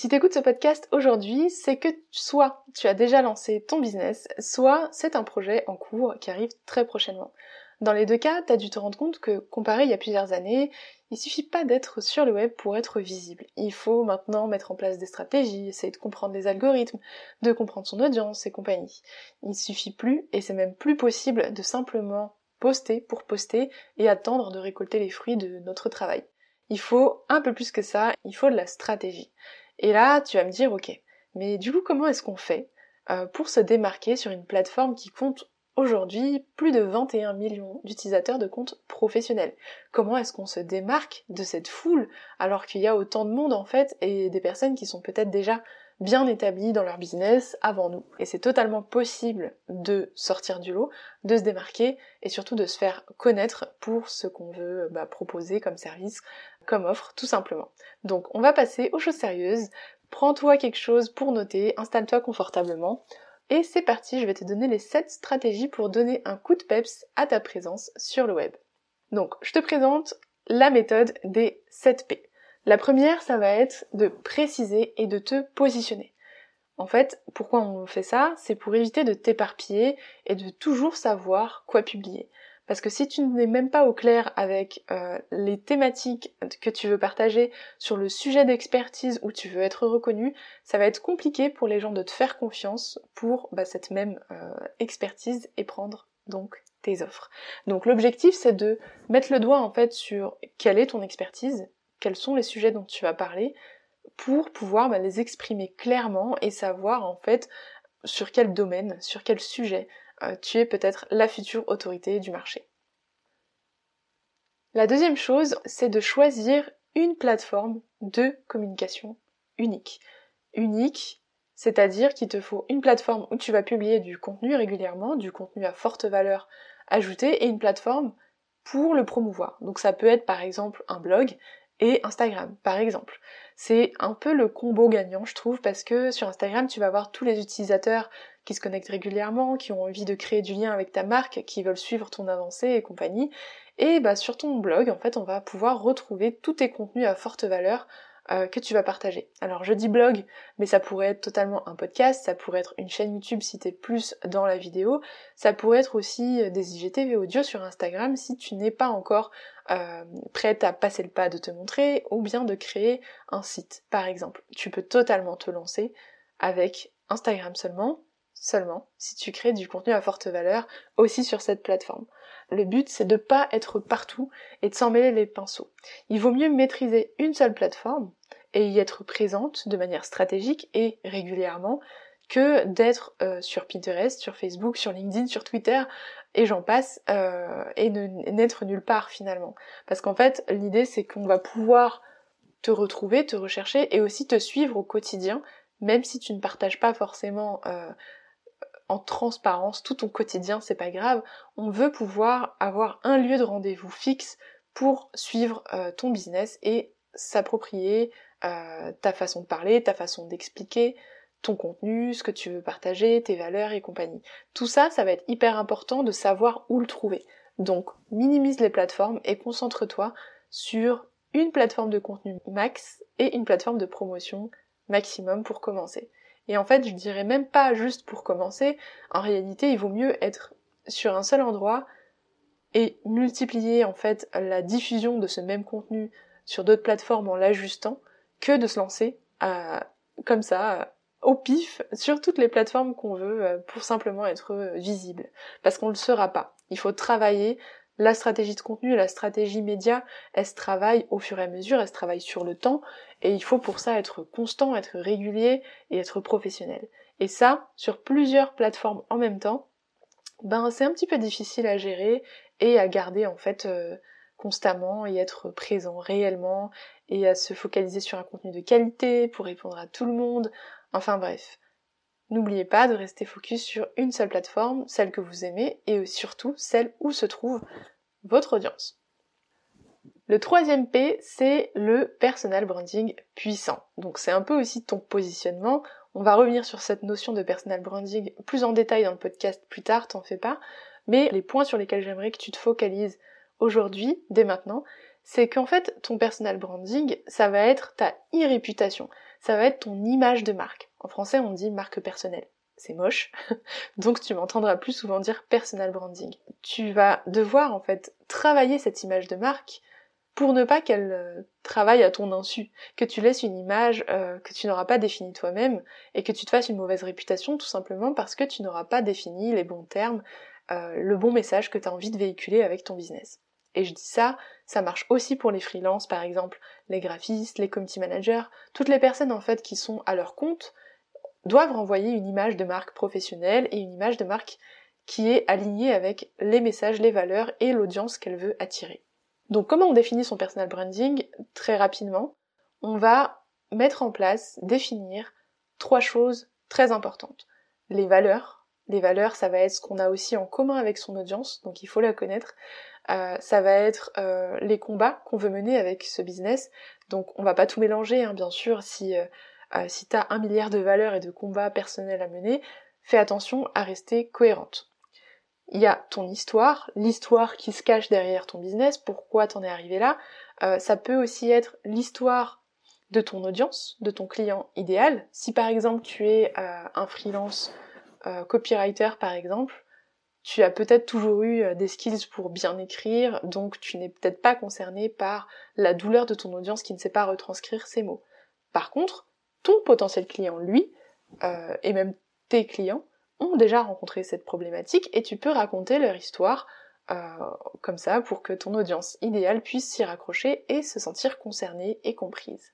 Si tu écoutes ce podcast aujourd'hui, c'est que soit tu as déjà lancé ton business, soit c'est un projet en cours qui arrive très prochainement. Dans les deux cas, tu as dû te rendre compte que, comparé il y a plusieurs années, il suffit pas d'être sur le web pour être visible. Il faut maintenant mettre en place des stratégies, essayer de comprendre les algorithmes, de comprendre son audience et compagnie. Il suffit plus, et c'est même plus possible, de simplement poster pour poster et attendre de récolter les fruits de notre travail. Il faut un peu plus que ça, il faut de la stratégie. Et là, tu vas me dire, ok, mais du coup, comment est-ce qu'on fait euh, pour se démarquer sur une plateforme qui compte aujourd'hui plus de 21 millions d'utilisateurs de comptes professionnels? Comment est-ce qu'on se démarque de cette foule alors qu'il y a autant de monde en fait et des personnes qui sont peut-être déjà bien établies dans leur business avant nous? Et c'est totalement possible de sortir du lot, de se démarquer et surtout de se faire connaître pour ce qu'on veut bah, proposer comme service, offre, tout simplement. Donc on va passer aux choses sérieuses. Prends-toi quelque chose pour noter, installe-toi confortablement. Et c'est parti, je vais te donner les 7 stratégies pour donner un coup de peps à ta présence sur le web. Donc, je te présente la méthode des 7 P. La première, ça va être de préciser et de te positionner. En fait, pourquoi on fait ça? C'est pour éviter de t'éparpiller et de toujours savoir quoi publier. Parce que si tu n'es même pas au clair avec euh, les thématiques que tu veux partager sur le sujet d'expertise où tu veux être reconnu, ça va être compliqué pour les gens de te faire confiance pour bah, cette même euh, expertise et prendre donc tes offres. Donc l'objectif c'est de mettre le doigt en fait sur quelle est ton expertise, quels sont les sujets dont tu vas parler pour pouvoir bah, les exprimer clairement et savoir en fait sur quel domaine, sur quel sujet euh, tu es peut-être la future autorité du marché. La deuxième chose, c'est de choisir une plateforme de communication unique. Unique, c'est-à-dire qu'il te faut une plateforme où tu vas publier du contenu régulièrement, du contenu à forte valeur ajoutée, et une plateforme pour le promouvoir. Donc ça peut être par exemple un blog, et Instagram, par exemple. C'est un peu le combo gagnant, je trouve, parce que sur Instagram, tu vas avoir tous les utilisateurs qui se connectent régulièrement, qui ont envie de créer du lien avec ta marque, qui veulent suivre ton avancée et compagnie. Et bah, sur ton blog, en fait, on va pouvoir retrouver tous tes contenus à forte valeur euh, que tu vas partager. Alors je dis blog, mais ça pourrait être totalement un podcast, ça pourrait être une chaîne YouTube si t'es plus dans la vidéo, ça pourrait être aussi des IGTV audio sur Instagram si tu n'es pas encore euh, prête à passer le pas de te montrer ou bien de créer un site par exemple. Tu peux totalement te lancer avec Instagram seulement, seulement si tu crées du contenu à forte valeur aussi sur cette plateforme. Le but, c'est de pas être partout et de s'en mêler les pinceaux. Il vaut mieux maîtriser une seule plateforme et y être présente de manière stratégique et régulièrement que d'être euh, sur Pinterest, sur Facebook, sur LinkedIn, sur Twitter et j'en passe euh, et n'être nulle part finalement. Parce qu'en fait, l'idée c'est qu'on va pouvoir te retrouver, te rechercher et aussi te suivre au quotidien, même si tu ne partages pas forcément euh, en transparence tout ton quotidien, c'est pas grave. On veut pouvoir avoir un lieu de rendez-vous fixe pour suivre euh, ton business et s'approprier euh, ta façon de parler, ta façon d'expliquer, ton contenu, ce que tu veux partager, tes valeurs et compagnie. Tout ça, ça va être hyper important de savoir où le trouver. Donc, minimise les plateformes et concentre-toi sur une plateforme de contenu max et une plateforme de promotion maximum pour commencer. Et en fait, je dirais même pas juste pour commencer, en réalité, il vaut mieux être sur un seul endroit et multiplier en fait la diffusion de ce même contenu sur d'autres plateformes en l'ajustant que de se lancer comme ça au pif sur toutes les plateformes qu'on veut euh, pour simplement être euh, visible. Parce qu'on ne le sera pas. Il faut travailler la stratégie de contenu, la stratégie média, elle se travaille au fur et à mesure, elle se travaille sur le temps, et il faut pour ça être constant, être régulier et être professionnel. Et ça, sur plusieurs plateformes en même temps, ben c'est un petit peu difficile à gérer et à garder en fait euh, constamment et être présent réellement et à se focaliser sur un contenu de qualité pour répondre à tout le monde. Enfin bref. N'oubliez pas de rester focus sur une seule plateforme, celle que vous aimez, et surtout celle où se trouve votre audience. Le troisième P, c'est le personal branding puissant. Donc c'est un peu aussi ton positionnement. On va revenir sur cette notion de personal branding plus en détail dans le podcast plus tard, t'en fais pas. Mais les points sur lesquels j'aimerais que tu te focalises aujourd'hui, dès maintenant, c'est qu'en fait, ton personal branding, ça va être ta e-réputation. Ça va être ton image de marque. En français, on dit marque personnelle. C'est moche. Donc tu m'entendras plus souvent dire personal branding. Tu vas devoir en fait travailler cette image de marque pour ne pas qu'elle euh, travaille à ton insu, que tu laisses une image euh, que tu n'auras pas définie toi-même et que tu te fasses une mauvaise réputation tout simplement parce que tu n'auras pas défini les bons termes, euh, le bon message que tu as envie de véhiculer avec ton business. Et je dis ça, ça marche aussi pour les freelances, par exemple, les graphistes, les community managers, toutes les personnes en fait qui sont à leur compte doivent renvoyer une image de marque professionnelle et une image de marque qui est alignée avec les messages, les valeurs et l'audience qu'elle veut attirer. Donc comment on définit son personal branding? Très rapidement, on va mettre en place, définir trois choses très importantes. Les valeurs. Les valeurs, ça va être ce qu'on a aussi en commun avec son audience, donc il faut la connaître. Euh, ça va être euh, les combats qu'on veut mener avec ce business. Donc on va pas tout mélanger, hein, bien sûr, si, euh, si tu as un milliard de valeurs et de combats personnels à mener, fais attention à rester cohérente. Il y a ton histoire, l'histoire qui se cache derrière ton business, pourquoi t'en es arrivé là. ça peut aussi être l'histoire de ton audience, de ton client idéal. Si par exemple tu es un freelance copywriter par exemple, tu as peut-être toujours eu euh, des skills pour bien écrire, donc tu n'es peut-être pas concerné par la douleur de ton audience qui ne sait pas retranscrire ces mots. Par contre, ton potentiel client, lui, euh, et même tes clients, ont déjà rencontré cette problématique et tu peux raconter leur histoire euh, comme ça pour que ton audience idéale puisse s'y raccrocher et se sentir concernée et comprise.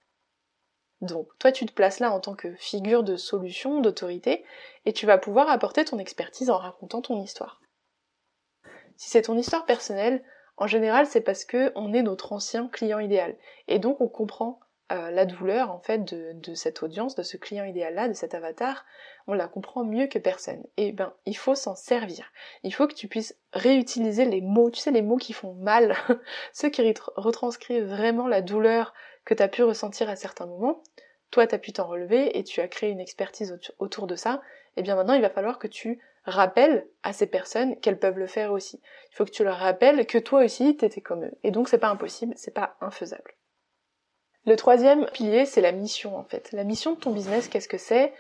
Donc, toi, tu te places là en tant que figure de solution, d'autorité, et tu vas pouvoir apporter ton expertise en racontant ton histoire. Si c'est ton histoire personnelle, en général, c'est parce que on est notre ancien client idéal, et donc on comprend euh, la douleur en fait de, de, cette audience, de ce client idéal-là, de cet avatar, on la comprend mieux que personne. Et ben, il faut s'en servir. Il faut que tu puisses réutiliser les mots, tu sais, les mots qui font mal, ceux qui retranscrivent vraiment la douleur que tu as pu ressentir à certains moments, toi tu as pu t'en relever et tu as créé une expertise autour de ça, et eh bien maintenant il va falloir que tu rappelles à ces personnes qu'elles peuvent le faire aussi. Il faut que tu leur rappelles que toi aussi t'étais comme eux. Et donc c'est pas impossible, c'est pas infaisable. Le troisième pilier, c'est la mission en fait. La mission de ton business, qu'est-ce que c'est?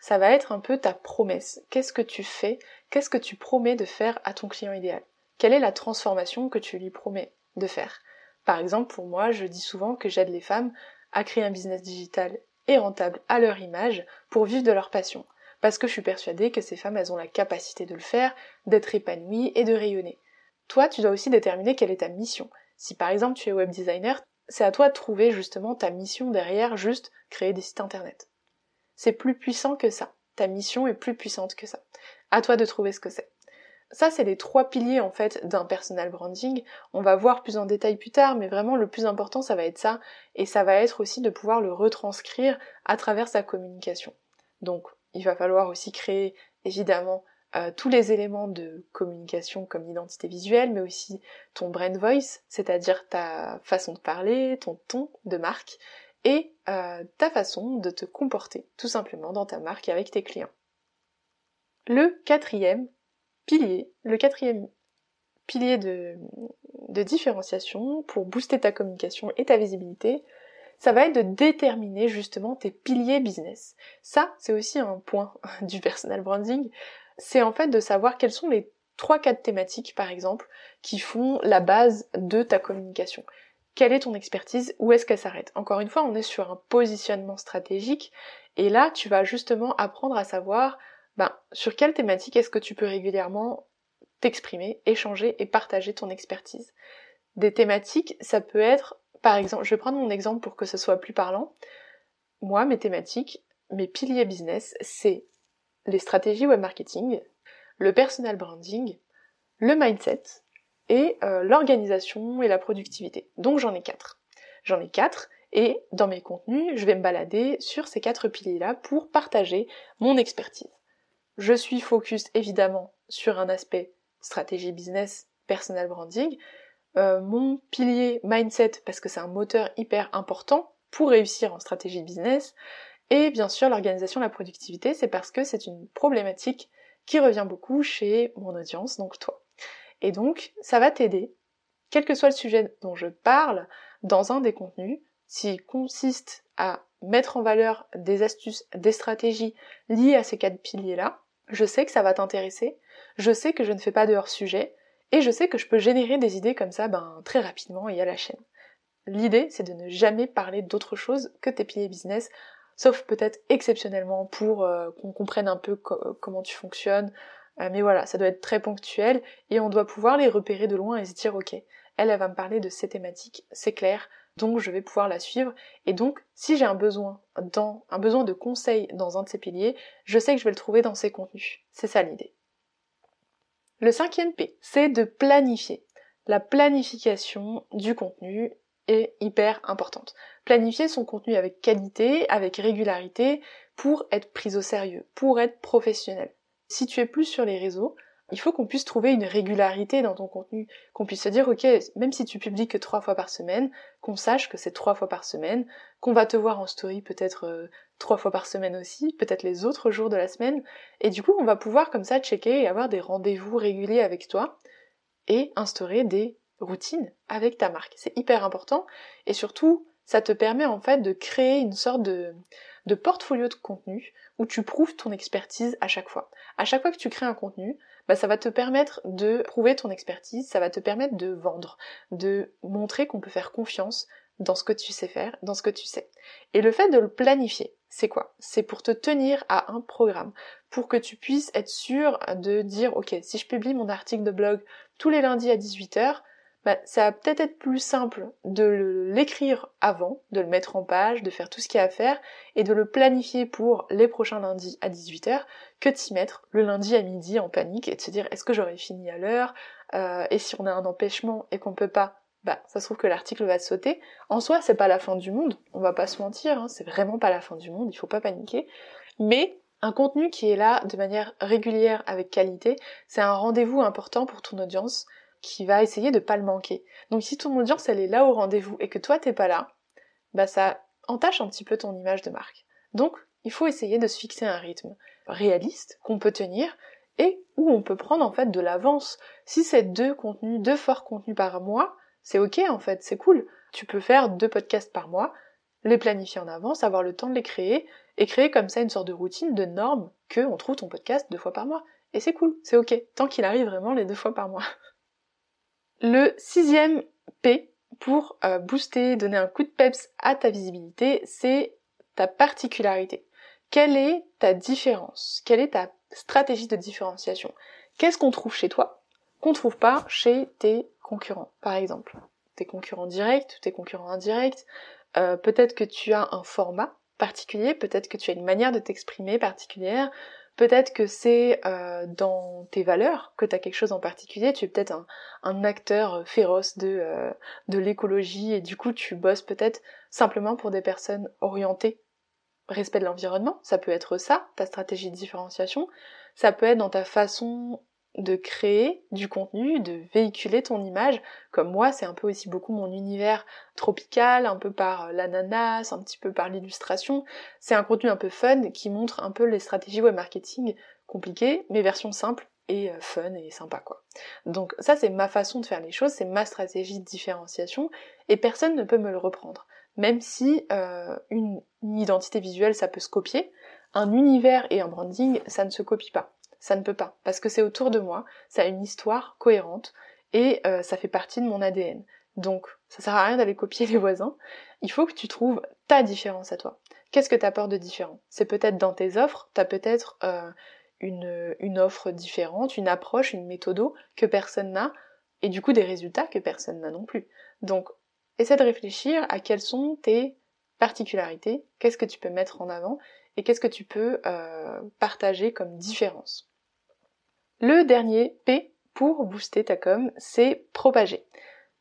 Ça va être un peu ta promesse. Qu'est-ce que tu fais? Qu'est-ce que tu promets de faire à ton client idéal? Quelle est la transformation que tu lui promets de faire? Par exemple, pour moi, je dis souvent que j'aide les femmes à créer un business digital et rentable à leur image pour vivre de leur passion. Parce que je suis persuadée que ces femmes, elles ont la capacité de le faire, d'être épanouies et de rayonner. Toi, tu dois aussi déterminer quelle est ta mission. Si par exemple tu es web designer, c'est à toi de trouver justement ta mission derrière juste créer des sites internet. C'est plus puissant que ça. Ta mission est plus puissante que ça. À toi de trouver ce que c'est. Ça, c'est les trois piliers en fait d'un personal branding. On va voir plus en détail plus tard, mais vraiment le plus important, ça va être ça, et ça va être aussi de pouvoir le retranscrire à travers sa communication. Donc, il va falloir aussi créer évidemment euh, tous les éléments de communication comme l'identité visuelle, mais aussi ton brand voice, c'est-à-dire ta façon de parler, ton ton de marque, et euh, ta façon de te comporter tout simplement dans ta marque avec tes clients. Le quatrième, pilier, le quatrième pilier de, différenciation pour booster ta communication et ta visibilité, ça va être de déterminer justement tes piliers business. Ça, c'est aussi un point du personal branding. C'est en fait de savoir quelles sont les trois quatre thématiques, par exemple, qui font la base de ta communication. quelle est ton expertise, où est-ce qu'elle s'arrête? Encore une fois, on est sur un positionnement stratégique, et là, tu vas justement apprendre à savoir ben, sur quelle thématique est-ce que tu peux régulièrement t'exprimer, échanger et partager ton expertise? Des thématiques, ça peut être, par exemple, je vais prendre mon exemple pour que ce soit plus parlant. Moi, mes thématiques, mes piliers business, c'est les stratégies web marketing, le personal branding, le mindset et euh, l'organisation et la productivité. Donc j'en ai quatre. J'en ai quatre et dans mes contenus, je vais me balader sur ces quatre piliers-là pour partager mon expertise. Je suis focus évidemment sur un aspect stratégie business, personal branding, euh, mon pilier mindset parce que c'est un moteur hyper important pour réussir en stratégie business, et bien sûr l'organisation, la productivité, c'est parce que c'est une problématique qui revient beaucoup chez mon audience, donc toi. Et donc ça va t'aider, quel que soit le sujet dont je parle, dans un des contenus, s'il consiste à mettre en valeur des astuces, des stratégies liées à ces quatre piliers-là, je sais que ça va t'intéresser, je sais que je ne fais pas de hors-sujet, et je sais que je peux générer des idées comme ça ben, très rapidement et à la chaîne. L'idée, c'est de ne jamais parler d'autre chose que tes piliers business, sauf peut-être exceptionnellement pour euh, qu'on comprenne un peu comment tu fonctionnes. Euh, mais voilà, ça doit être très ponctuel et on doit pouvoir les repérer de loin et se dire ok, elle, elle va me parler de ces thématiques, c'est clair, donc je vais pouvoir la suivre. Et donc, si j'ai un besoin dans, un besoin de conseil dans un de ces piliers, je sais que je vais le trouver dans ces contenus. C'est ça l'idée. Le cinquième P, c'est de planifier. La planification du contenu est hyper importante. Planifier son contenu avec qualité, avec régularité, pour être pris au sérieux, pour être professionnel. Si tu es plus sur les réseaux, il faut qu'on puisse trouver une régularité dans ton contenu, qu'on puisse se dire ok, même si tu publies que trois fois par semaine, qu'on sache que c'est trois fois par semaine, qu'on va te voir en story peut-être euh, trois fois par semaine aussi, peut-être les autres jours de la semaine, et du coup on va pouvoir comme ça checker et avoir des rendez-vous réguliers avec toi et instaurer des routines avec ta marque. C'est hyper important et surtout ça te permet en fait de créer une sorte de, de portfolio de contenu où tu prouves ton expertise à chaque fois. À chaque fois que tu crées un contenu, bah, ça va te permettre de prouver ton expertise, ça va te permettre de vendre, de montrer qu'on peut faire confiance dans ce que tu sais faire, dans ce que tu sais. Et le fait de le planifier, c'est quoi? C'est pour te tenir à un programme, pour que tu puisses être sûr de dire, ok, si je publie mon article de blog tous les lundis à 18h, bah, ça va peut-être être plus simple de l'écrire avant, de le mettre en page, de faire tout ce qu'il y a à faire, et de le planifier pour les prochains lundis à 18h, que de s'y mettre le lundi à midi en panique et de se dire est-ce que j'aurai fini à l'heure, euh, et si on a un empêchement et qu'on peut pas, bah ça se trouve que l'article va sauter. En soi, c'est pas la fin du monde, on va pas se mentir, hein, c'est vraiment pas la fin du monde, il faut pas paniquer. Mais un contenu qui est là de manière régulière avec qualité, c'est un rendez-vous important pour ton audience qui va essayer de pas le manquer. Donc si ton audience elle est là au rendez-vous et que toi t'es pas là, bah ça entache un petit peu ton image de marque. Donc il faut essayer de se fixer un rythme réaliste qu'on peut tenir et où on peut prendre en fait de l'avance. Si c'est deux contenus, deux forts contenus par mois, c'est ok en fait, c'est cool. Tu peux faire deux podcasts par mois, les planifier en avance, avoir le temps de les créer et créer comme ça une sorte de routine, de norme que on trouve ton podcast deux fois par mois. Et c'est cool, c'est ok, tant qu'il arrive vraiment les deux fois par mois. Le sixième P pour euh, booster, donner un coup de peps à ta visibilité, c'est ta particularité. Quelle est ta différence? Quelle est ta stratégie de différenciation? Qu'est-ce qu'on trouve chez toi qu'on ne trouve pas chez tes concurrents, par exemple Tes concurrents directs ou tes concurrents indirects euh, Peut-être que tu as un format particulier, peut-être que tu as une manière de t'exprimer particulière, Peut-être que c'est euh, dans tes valeurs que tu as quelque chose en particulier, tu es peut-être un, acteur euh, féroce de, euh, de l'écologie et du coup tu bosses peut-être simplement pour des personnes orientées. Respect de l'environnement, ça peut être ça, ta stratégie de différenciation, ça peut être dans ta façon de créer du contenu, de véhiculer ton image. Comme moi, c'est un peu aussi beaucoup mon univers tropical, un peu par l'ananas, un petit peu par l'illustration. C'est un contenu un peu fun qui montre un peu les stratégies web marketing compliquées, mais version simple et euh, fun et sympa quoi. Donc ça c'est ma façon de faire les choses, c'est ma stratégie de différenciation et personne ne peut me le reprendre. Même si euh, une identité visuelle ça peut se copier, un univers et un branding ça ne se copie pas ça ne peut pas, parce que c'est autour de moi, ça a une histoire cohérente, et euh, ça fait partie de mon ADN. Donc, ça sert à rien d'aller copier les voisins. Il faut que tu trouves ta différence à toi. Qu'est-ce que tu apportes de différent? C'est peut-être dans tes offres, tu as peut-être euh, une, offre différente, une approche, une méthode que personne n'a, et du coup des résultats que personne n'a non plus. Donc, essaie de réfléchir à quelles sont tes particularités, qu'est-ce que tu peux mettre en avant, et qu'est-ce que tu peux euh, partager comme différence. Le dernier P pour booster ta com, c'est propager.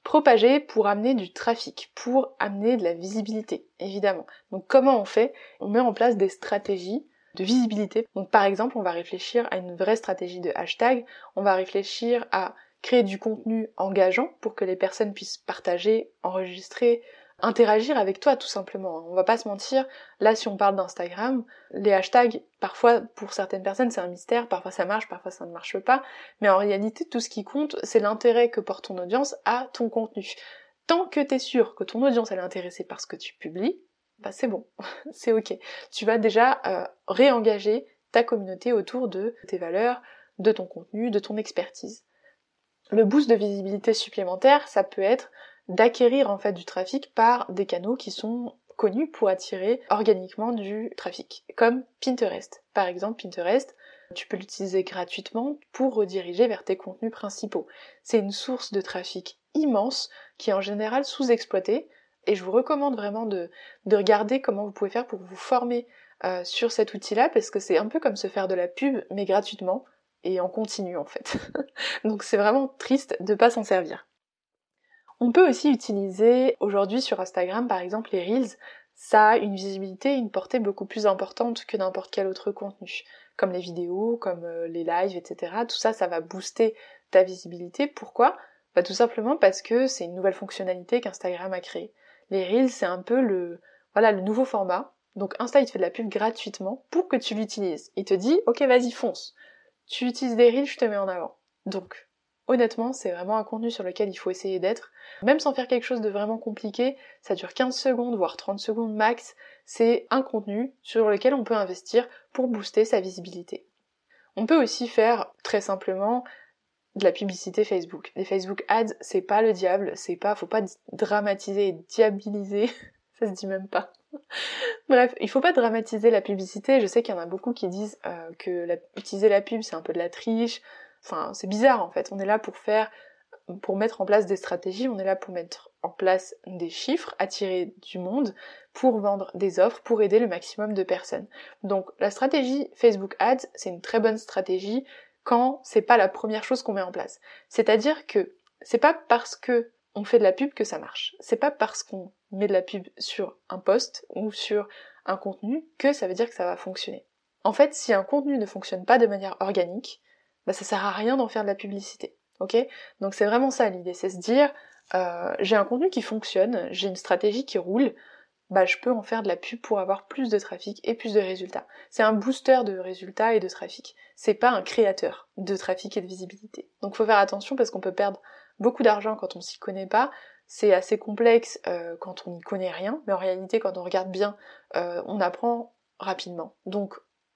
Propager pour amener du trafic, pour amener de la visibilité, évidemment. Donc comment on fait? On met en place des stratégies de visibilité. Donc par exemple, on va réfléchir à une vraie stratégie de hashtag, on va réfléchir à créer du contenu engageant pour que les personnes puissent partager, enregistrer, interagir avec toi tout simplement. On va pas se mentir, là si on parle d'Instagram, les hashtags, parfois pour certaines personnes c'est un mystère, parfois ça marche, parfois ça ne marche pas, mais en réalité tout ce qui compte c'est l'intérêt que porte ton audience à ton contenu. Tant que tu es sûr que ton audience elle est intéressée par ce que tu publies, bah c'est bon, c'est ok. Tu vas déjà euh, réengager ta communauté autour de tes valeurs, de ton contenu, de ton expertise. Le boost de visibilité supplémentaire, ça peut être d'acquérir en fait du trafic par des canaux qui sont connus pour attirer organiquement du trafic, comme Pinterest. Par exemple, Pinterest, tu peux l'utiliser gratuitement pour rediriger vers tes contenus principaux. C'est une source de trafic immense qui est en général sous-exploitée et je vous recommande vraiment de, de, regarder comment vous pouvez faire pour vous former euh, sur cet outil-là parce que c'est un peu comme se faire de la pub mais gratuitement et en continu en fait. Donc c'est vraiment triste de pas s'en servir. On peut aussi utiliser aujourd'hui sur Instagram par exemple les Reels, ça a une visibilité, une portée beaucoup plus importante que n'importe quel autre contenu, comme les vidéos, comme euh, les lives, etc. Tout ça, ça va booster ta visibilité. Pourquoi? Bah, Tout simplement parce que c'est une nouvelle fonctionnalité qu'Instagram a créée. Les Reels, c'est un peu le, voilà, le nouveau format. Donc Insta, il te fait de la pub gratuitement pour que tu l'utilises. Il te dit, ok, vas-y, fonce. Tu utilises des Reels, je te mets en avant. Donc, Honnêtement, c'est vraiment un contenu sur lequel il faut essayer d'être. Même sans faire quelque chose de vraiment compliqué, ça dure 15 secondes, voire 30 secondes max. C'est un contenu sur lequel on peut investir pour booster sa visibilité. On peut aussi faire très simplement de la publicité Facebook. Les Facebook ads, c'est pas le diable, c'est pas, faut pas dramatiser et diabiliser, ça se dit même pas. Bref, il faut pas dramatiser la publicité. Je sais qu'il y en a beaucoup qui disent euh, que utiliser la pub c'est un peu de la triche, Enfin, c'est bizarre en fait. On est là pour faire, pour mettre en place des stratégies, on est là pour mettre en place des chiffres, attirer du monde, pour vendre des offres, pour aider le maximum de personnes. Donc la stratégie Facebook Ads, c'est une très bonne stratégie quand c'est pas la première chose qu'on met en place. C'est-à-dire que c'est pas parce que on fait de la pub que ça marche. C'est pas parce qu'on met de la pub sur un post ou sur un contenu que ça veut dire que ça va fonctionner. En fait, si un contenu ne fonctionne pas de manière organique, bah ça sert à rien d'en faire de la publicité. Ok? Donc c'est vraiment ça l'idée, c'est se dire euh, j'ai un contenu qui fonctionne, j'ai une stratégie qui roule, bah je peux en faire de la pub pour avoir plus de trafic et plus de résultats. C'est un booster de résultats et de trafic. C'est pas un créateur de trafic et de visibilité. Donc faut faire attention parce qu'on peut perdre beaucoup d'argent quand on s'y connaît pas. C'est assez complexe euh, quand on n'y connaît rien, mais en réalité quand on regarde bien, euh, on apprend rapidement. Donc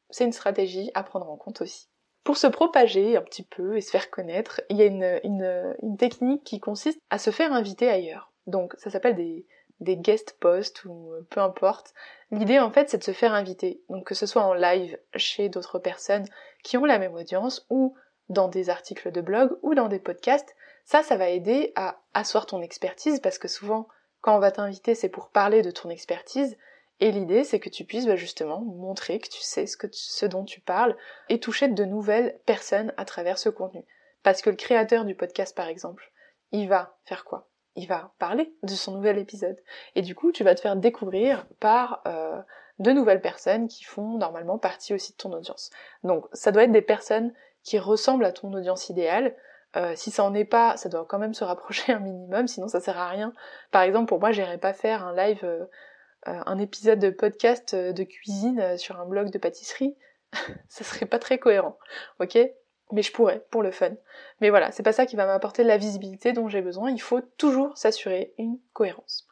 c'est une stratégie à prendre en compte aussi. Pour se propager un petit peu et se faire connaître, il y a une, technique qui consiste à se faire inviter ailleurs. Donc ça s'appelle des, guest posts ou peu importe. L'idée en fait c'est de se faire inviter. Donc que ce soit en live chez d'autres personnes qui ont la même audience ou dans des articles de blog ou dans des podcasts, ça ça va aider à asseoir ton expertise parce que souvent quand on va t'inviter c'est pour parler de ton expertise et l'idée, c'est que tu puisses bah, justement montrer que tu sais ce, que ce dont tu parles et toucher de nouvelles personnes à travers ce contenu. Parce que le créateur du podcast, par exemple, il va faire quoi? Il va parler de son nouvel épisode. Et du coup, tu vas te faire découvrir par euh, de nouvelles personnes qui font normalement partie aussi de ton audience. Donc, ça doit être des personnes qui ressemblent à ton audience idéale. Euh, si ça en est pas, ça doit quand même se rapprocher un minimum, sinon ça sert à rien. Par exemple, pour moi, j'irais pas faire un live euh, un épisode de podcast euh, de cuisine euh, sur un blog de pâtisserie, ça serait pas très cohérent, ok? Mais je pourrais, pour le fun. Mais voilà, c'est pas ça qui va m'apporter la visibilité dont j'ai besoin, il faut toujours s'assurer une cohérence.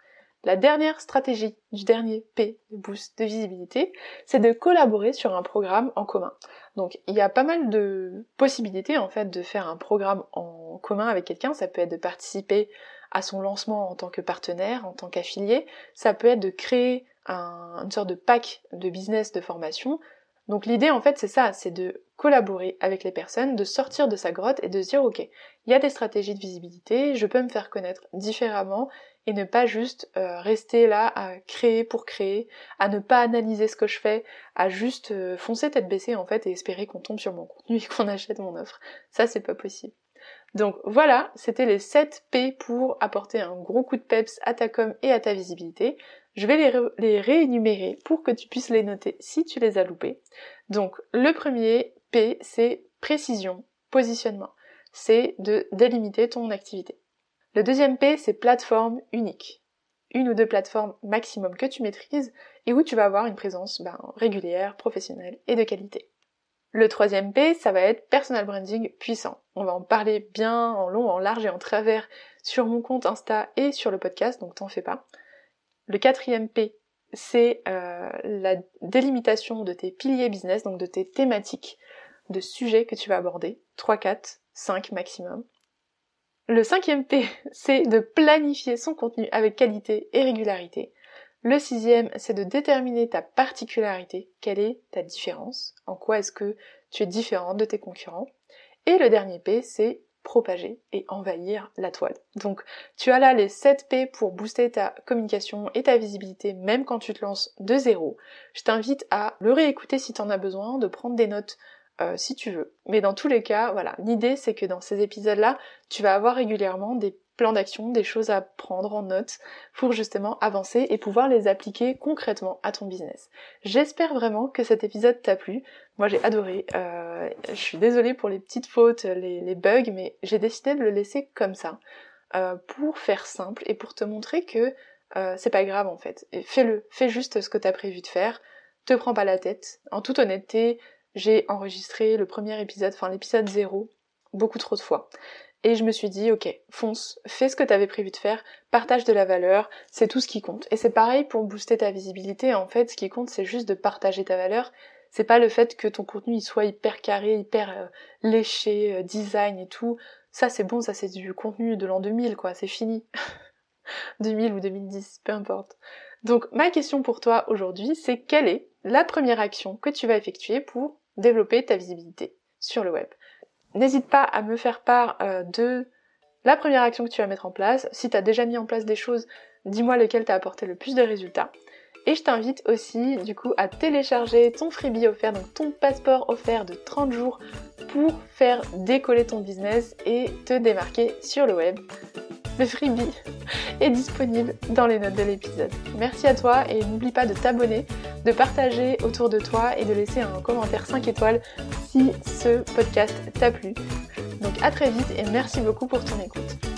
La dernière stratégie du dernier P de boost de visibilité, c'est de collaborer sur un programme en commun. Donc il y a pas mal de possibilités en fait de faire un programme en commun avec quelqu'un, ça peut être de participer à son lancement en tant que partenaire, en tant qu'affilié. Ça peut être de créer une sorte de pack de business de formation. Donc l'idée en fait c'est ça, c'est de collaborer avec les personnes, de sortir de sa grotte et de se dire ok, il y a des stratégies de visibilité, je peux me faire connaître différemment et ne pas juste euh, rester là à créer pour créer, à ne pas analyser ce que je fais, à juste euh, foncer tête baissée en fait et espérer qu'on tombe sur mon contenu et qu'on achète mon offre. Ça c'est pas possible. Donc voilà, c'était les 7 P pour apporter un gros coup de peps à ta com et à ta visibilité. Je vais les, réénumérer pour que tu puisses les noter si tu les as loupés. Donc le premier P, c'est précision, positionnement. C'est de délimiter ton activité. Le deuxième P, c'est plateforme unique. Une ou deux plateformes maximum que tu maîtrises et où tu vas avoir une présence ben, régulière, professionnelle et de qualité. Le troisième P, ça va être personal branding puissant. On va en parler bien en long, en large et en travers sur mon compte Insta et sur le podcast, donc t'en fais pas. Le quatrième P, c'est euh, la délimitation de tes piliers business, donc de tes thématiques, de sujets que tu vas aborder. 3, 4, 5 maximum. Le cinquième P, c'est de planifier son contenu avec qualité et régularité. Le sixième, c'est de déterminer ta particularité, quelle est ta différence, en quoi est-ce que tu es différente de tes concurrents? Et le dernier P, c'est propager et envahir la toile. Donc tu as là les 7 P pour booster ta communication et ta visibilité même quand tu te lances de zéro. Je t'invite à le réécouter si tu en as besoin, de prendre des notes euh, si tu veux. Mais dans tous les cas, voilà, l'idée c'est que dans ces épisodes-là, tu vas avoir régulièrement des plans d'action, des choses à prendre en note pour justement avancer et pouvoir les appliquer concrètement à ton business. J'espère vraiment que cet épisode t'a plu. Moi j'ai adoré. Euh, je suis désolée pour les petites fautes, les, bugs, mais j'ai décidé de le laisser comme ça euh, pour faire simple et pour te montrer que c'est pas grave en fait. Fais-le, fais juste ce que t'as prévu de faire. Te prends pas la tête. En toute honnêteté, j'ai enregistré le premier épisode, enfin l'épisode 0, beaucoup trop de fois. Et je me suis dit, ok, fonce, fais ce que tu avais prévu de faire, partage de la valeur, c'est tout ce qui compte. Et c'est pareil pour booster ta visibilité, en fait, ce qui compte, c'est juste de partager ta valeur. C'est pas le fait que ton contenu il soit hyper carré, hyper euh, léché, euh, design et tout. Ça c'est bon, ça c'est du contenu de l'an 2000, quoi, c'est fini. 2000 ou 2010, peu importe. Donc ma question pour toi aujourd'hui, c'est quelle est la première action que tu vas effectuer pour développer ta visibilité sur le web? N'hésite pas à me faire part euh, de la première action que tu vas mettre en place. Si tu as déjà mis en place des choses, dis-moi lequel t'a apporté le plus de résultats. Et je t'invite aussi du coup à télécharger ton freebie offert, donc ton passeport offert de 30 jours pour faire décoller ton business et te démarquer sur le web. Le freebie est disponible dans les notes de l'épisode. Merci à toi et n'oublie pas de t'abonner, de partager autour de toi et de laisser un commentaire 5 étoiles si ce podcast t'a plu. Donc à très vite et merci beaucoup pour ton écoute.